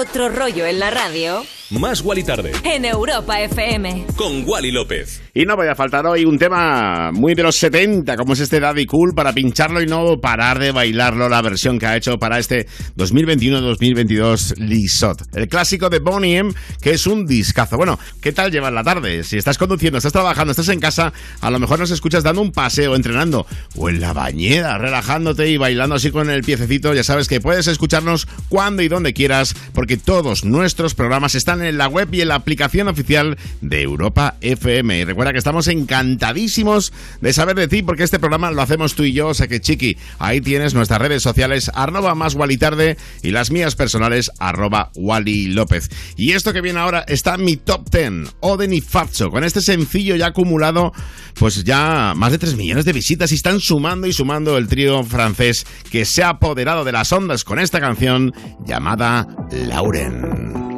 Otro rollo en la radio. Más Wally Tarde. En Europa FM. Con Wally López. Y no voy a faltar hoy un tema muy de los 70, como es este Daddy Cool, para pincharlo y no parar de bailarlo, la versión que ha hecho para este 2021-2022 Lisot. El clásico de Bonnie M, que es un discazo. Bueno, ¿qué tal llevar la tarde? Si estás conduciendo, estás trabajando, estás en casa, a lo mejor nos escuchas dando un paseo, entrenando, o en la bañera, relajándote y bailando así con el piececito. Ya sabes que puedes escucharnos cuando y donde quieras porque todos nuestros programas están en la web y en la aplicación oficial de Europa FM. Y recuerda que estamos encantadísimos de saber de ti, porque este programa lo hacemos tú y yo. O sea que, chiqui, ahí tienes nuestras redes sociales, arroba más Tarde y las mías personales, arroba Wally López. Y esto que viene ahora está mi top 10, Oden y Fatso. Con este sencillo ya acumulado, pues ya más de 3 millones de visitas y están sumando y sumando el trío francés que se ha apoderado de las ondas con esta canción llamada Lauren.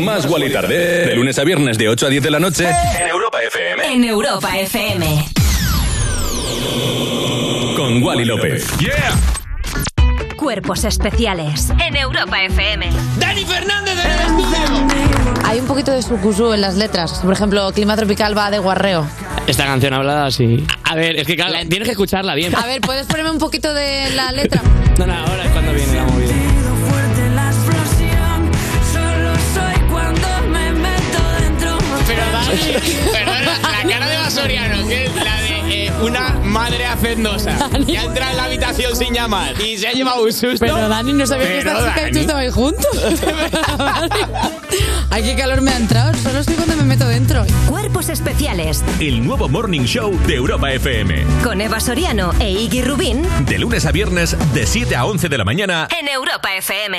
Más Wally Tarde. De lunes a viernes de 8 a 10 de la noche. En Europa FM. En Europa FM. Con Wally López. ¡Yeah! Cuerpos especiales. En Europa FM. ¡Dani Fernández del estudio! Hay un poquito de sucusú en las letras. Por ejemplo, Clima Tropical va de guarreo. Esta canción hablada así. A ver, es que claro, tienes que escucharla bien. A ver, ¿puedes ponerme un poquito de la letra? No, no, ahora Dani, perdona, la cara de Basoriano, que es la de eh, una madre hacendosa. Que ha entrado en la habitación sin llamar y se ha llevado un susto. Pero Dani, no sabía que Pero, esta chica y tú Dani. estabais juntos. Ay, qué calor me ha entrado. Solo estoy cuando me meto dentro. Cuerpos especiales. El nuevo Morning Show de Europa FM. Con Eva Soriano e Iggy Rubín. De lunes a viernes, de 7 a 11 de la mañana. En Europa FM.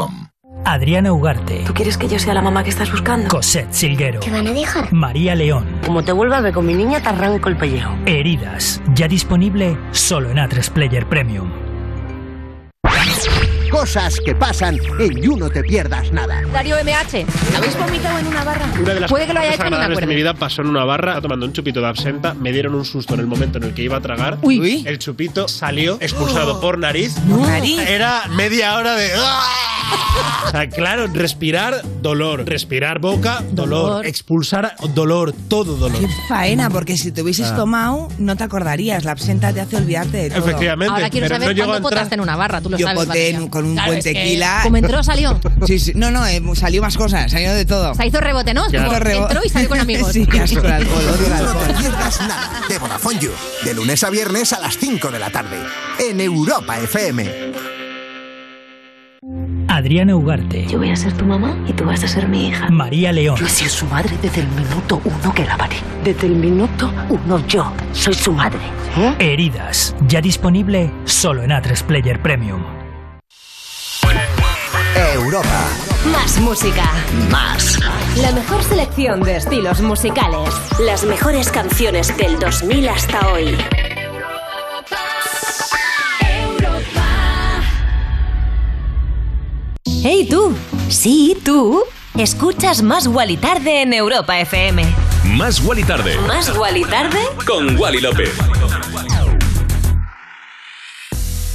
Adriana Ugarte. ¿Tú quieres que yo sea la mamá que estás buscando? Cosette Silguero. ¿Qué van a dejar? María León. Como te vuelva a ver con mi niña, te arranco el pellejo. Heridas. Ya disponible solo en A3 Player Premium. Cosas que pasan en You No Te Pierdas Nada. Darío MH, ¿habéis vomitado en una barra? Una de las Puede que lo haya hecho, no me de mi vida pasó en una barra, estaba tomando un chupito de absenta, me dieron un susto en el momento en el que iba a tragar. Uy. El chupito salió expulsado Oh. por nariz. Nariz. Era media hora de... O sea, claro, respirar, dolor. Respirar boca, dolor. Dolor. Expulsar, dolor. Todo dolor. Qué faena, porque si te hubieses Ah. tomado, no te acordarías. La absenta te hace olvidarte de todo. Efectivamente. Ahora quiero pero saber no cuándo potaste en una barra, tú lo Yo sabes. poté en-. Con un Claro, buen es que tequila. Como entró, salió. Sí, sí. No, no, eh, salió más cosas, salió de todo. Se hizo rebote, ¿no? Claro. Como Rebo- Entró y salió con amigos. Sí, asco el alcohol, odio el You No alcohol. Te Pierdas Nada de Vodafone You. De lunes a viernes a las 5 de la tarde. En Europa FM. Adriana Ugarte. Yo voy a ser tu mamá y tú vas a ser mi hija. María León. Yo he sido su madre desde el minuto uno que la paré. Desde el minuto uno yo soy su madre. Heridas. Ya disponible solo en A3 Player Premium. Europa. Más música. Más. La mejor selección de estilos musicales. Las mejores canciones del 2000 hasta hoy. ¡Hey tú! Sí, tú. Escuchas Más Wally Tarde en Europa FM. Más Wally Tarde. ¿Más Wally Tarde? Con Wally López.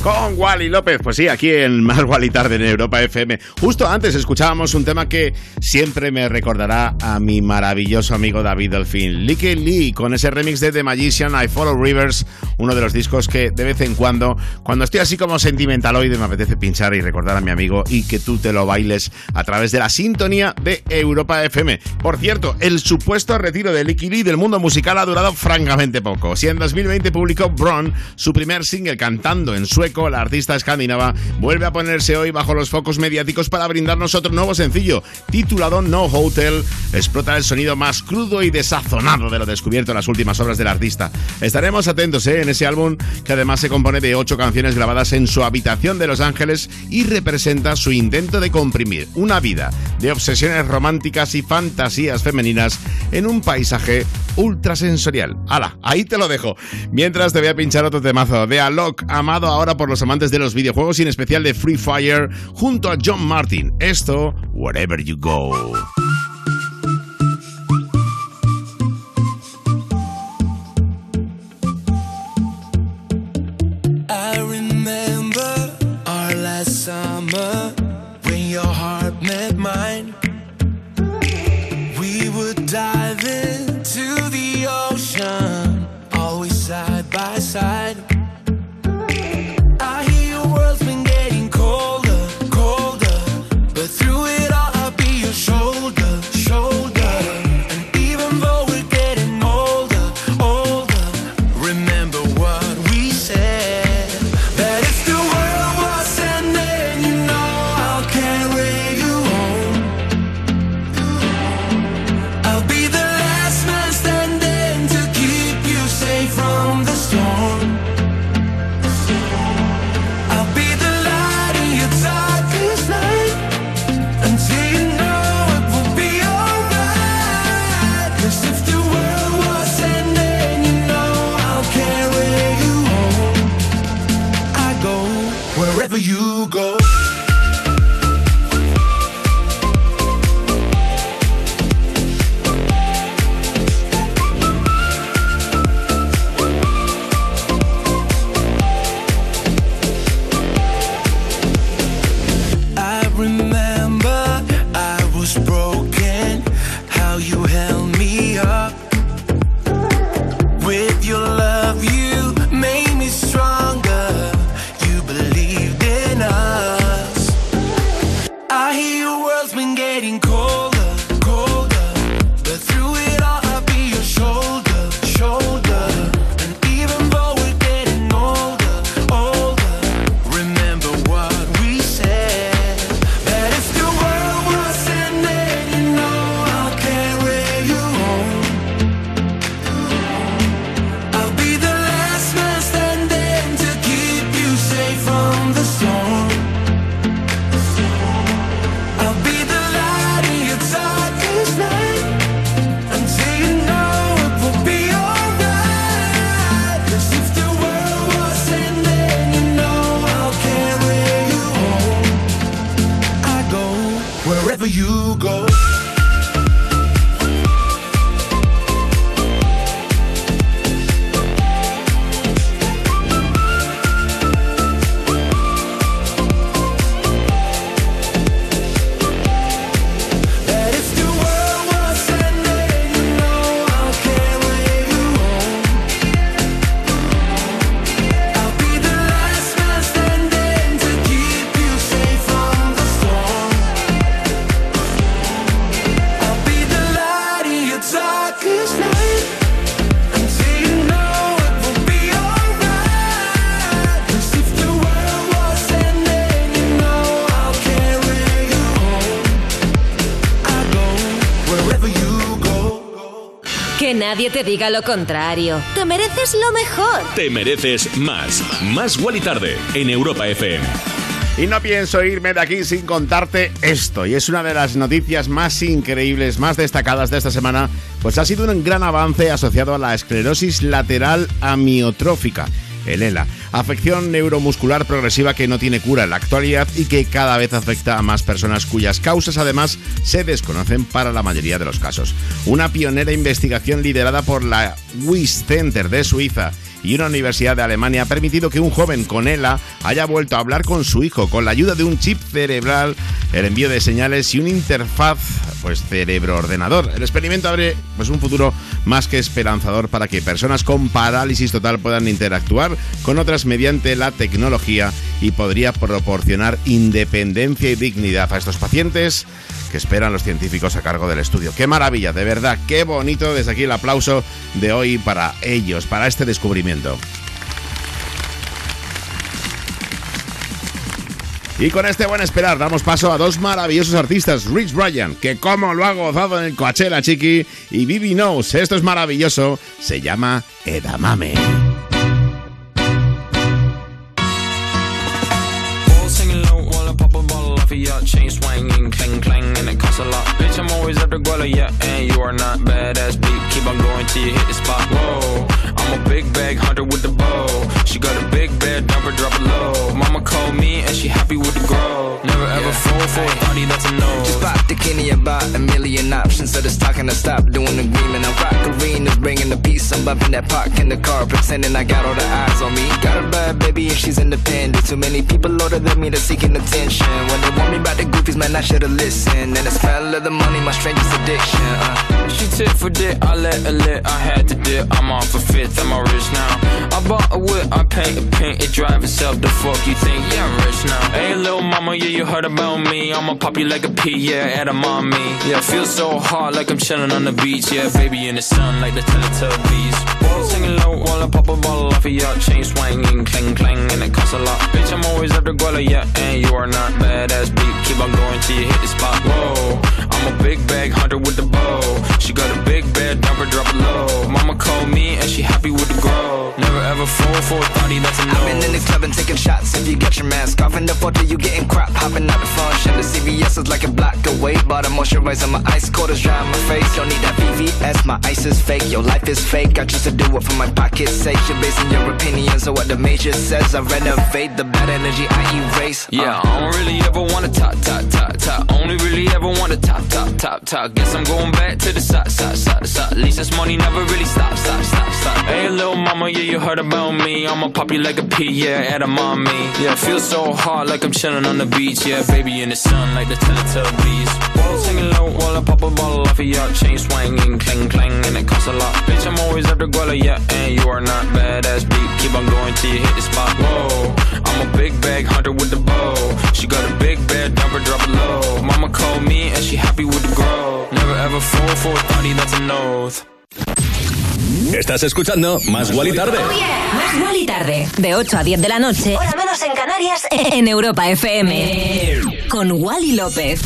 Con Wally López, pues sí, aquí en Más Wally Tarde en Europa FM. Justo antes escuchábamos un tema que siempre me recordará a mi maravilloso amigo David Delfín, Licky Lee, con ese remix de The Magician, I Follow Rivers, uno de los discos que de vez en cuando, cuando estoy así como sentimentaloide, me apetece pinchar y recordar a mi amigo y que tú te lo bailes a través de la sintonía de Europa FM. Por cierto, el supuesto retiro de Licky Lee del mundo musical ha durado francamente poco. Si en 2020 publicó Bron, su primer single cantando en sueco, la artista escandinava vuelve a ponerse hoy bajo los focos mediáticos para brindarnos otro nuevo sencillo, titulado No Hotel. Explota el sonido más crudo y desazonado de lo descubierto en las últimas obras del artista. Estaremos atentos ¿eh? en ese álbum que además se compone de ocho canciones grabadas en su habitación de Los Ángeles y representa su intento de comprimir una vida de obsesiones románticas y fantasías femeninas en un paisaje ultrasensorial. ¡Hala! Ahí te lo dejo. Mientras te voy a pinchar otro temazo de Alok, amado ahora por los amantes de los videojuegos y en especial de Free Fire, junto a John Martin. Esto, Wherever You Go. Nadie te diga lo contrario. Te mereces lo mejor. Te mereces más. Más Wally Tarde en Europa FM. Y no pienso irme de aquí sin contarte esto. Y es una de las noticias más increíbles, más destacadas de esta semana, pues ha sido un gran avance asociado a la esclerosis lateral amiotrófica. El ELA, afección neuromuscular progresiva que no tiene cura en la actualidad y que cada vez afecta a más personas cuyas causas además se desconocen para la mayoría de los casos. Una pionera investigación liderada por la WIS Center de Suiza y una universidad de Alemania ha permitido que un joven con ELA haya vuelto a hablar con su hijo con la ayuda de un chip cerebral, el envío de señales y una interfaz pues cerebro-ordenador. El experimento abre pues un futuro más que esperanzador para que personas con parálisis total puedan interactuar con otras mediante la tecnología y podría proporcionar independencia y dignidad a estos pacientes que esperan los científicos a cargo del estudio. Qué maravilla, de verdad, qué bonito. Desde aquí el aplauso de hoy para ellos, para este descubrimiento. Y con este buen esperar damos paso a dos maravillosos artistas, Rich Bryan, que como lo ha gozado en el Coachella Chiqui, y Bibi Knows, esto es maravilloso, se llama Edamame. Chain. Whoa, I'm a big bag hunter with the bow. She got a big bed, drop low. Called me and she happy with the grow. Never ever fall for a party that's a no. Just pop the Kenny about a million options. So just talking to stop doing agreement. I rock arenas, bringing the peace. I'm bumping that park in the car, pretending I got all the eyes on me. Got a bad baby and she's independent. Too many people older than me that's seeking attention. When they want me about the goofies, man, I should've listened. And the smell of the money, my strangest addiction. Uh. She tit for dick, I let her lit. I had to dip, I'm off a fifth, I'm all rich now. I bought a whip, I paint a paint, it drive itself. The fuck you think? Yeah, I'm rich now. Hey, little mama, yeah, you heard about me. I'ma pop you like a pea, yeah, at a mommy. Yeah, feel so hot like I'm chilling on the beach. Yeah, baby in the sun like the Teletubbies. Whoa, singing low while I pop a bottle off of your chain swinging, clang clang, and it costs a lot. Bitch, I'm always at the guala, yeah, and you are not badass beat. Keep on going till you hit the spot. Whoa, I'm a big bag hunter with the bow. She got a big bed, number drop it low. Mama called me and she happy with the grow. Never ever fall for a thotty, that's a no. I've been in the club and taking shots. If you got your mask off in the photo, you getting crap. Hopping out the function. The CVS is like a block away. Bought a moisturizer, my ice cold is dry on my face. Don't need that VVS, my ice is fake. Your life is fake. I choose to do it for my pocket's sake. You're basing your opinions on what the major says. I renovate the bad energy I erase. Uh. Yeah, I don't really ever wanna top, top, top, top. Only really ever wanna top, top, top, top. Guess I'm going back to the side, side, side, side. At least this money never really stop, stop, stop, stop. Hey, little mama, yeah, you heard about me, I'ma pop you like a pea, yeah, edamame. Yeah, feel so hot like I'm chilling on the beach, yeah, baby in the sun like the Teletubbies. While singing low while I pop a bottle off of your chain swinging, clang clang, and it costs a lot. Bitch, I'm always after Guala, yeah, and you are not badass beat. Keep on going till you hit the spot. Whoa, I'm a big bag hunter with the bow. She got a big bed, never drop it low. Mama called me and she happy with the grow. Never ever fall for a thotty, that's an oath. Estás escuchando Más Guali Tarde. Más Guali Tarde. De 8 a 10 de la noche. Hora menos en Canarias. En Europa FM. Con Wally López.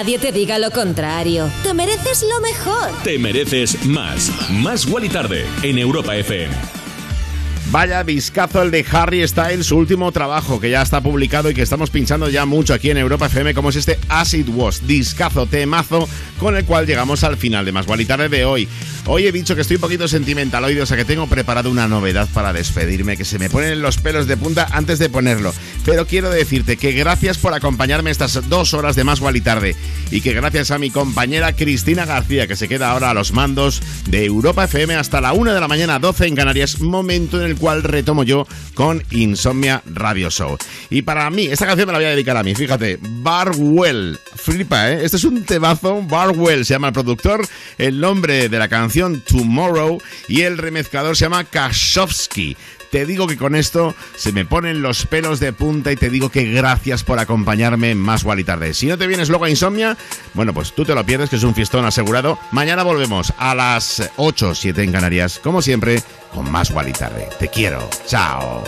Nadie te diga lo contrario. Te mereces lo mejor. Te mereces más. Más Guali Tarde en Europa FM. Vaya discazo el de Harry Styles, su último trabajo que ya está publicado y que estamos pinchando ya mucho aquí en Europa FM, como es este Acid Was, discazo, temazo, con el cual llegamos al final de Más Guali Tarde de hoy. Hoy he dicho que estoy un poquito sentimental hoy, o sea que tengo preparado una novedad para despedirme, que se me ponen los pelos de punta antes de ponerlo. Pero quiero decirte que gracias por acompañarme estas dos horas de Más Guali Tarde y que gracias a mi compañera Cristina García, que se queda ahora a los mandos de Europa FM hasta la 1 de la mañana, 12 en Canarias, momento en el cual retomo yo con Insomnia Radio Show. Y para mí, esta canción me la voy a dedicar a mí, fíjate, Barwell, flipa, ¿eh? Este es un temazo, Barwell se llama el productor, el nombre de la canción Tomorrow y el remezclador se llama Kashowski. Te digo que con esto se me ponen los pelos de punta y te digo que gracias por acompañarme Más Guali Tarde. Si no te vienes luego a Insomnia, bueno, pues tú te lo pierdes, que es un fiestón asegurado. Mañana volvemos a las 8, 7 en Canarias, como siempre, con Más Guali Tarde. Te quiero. Chao.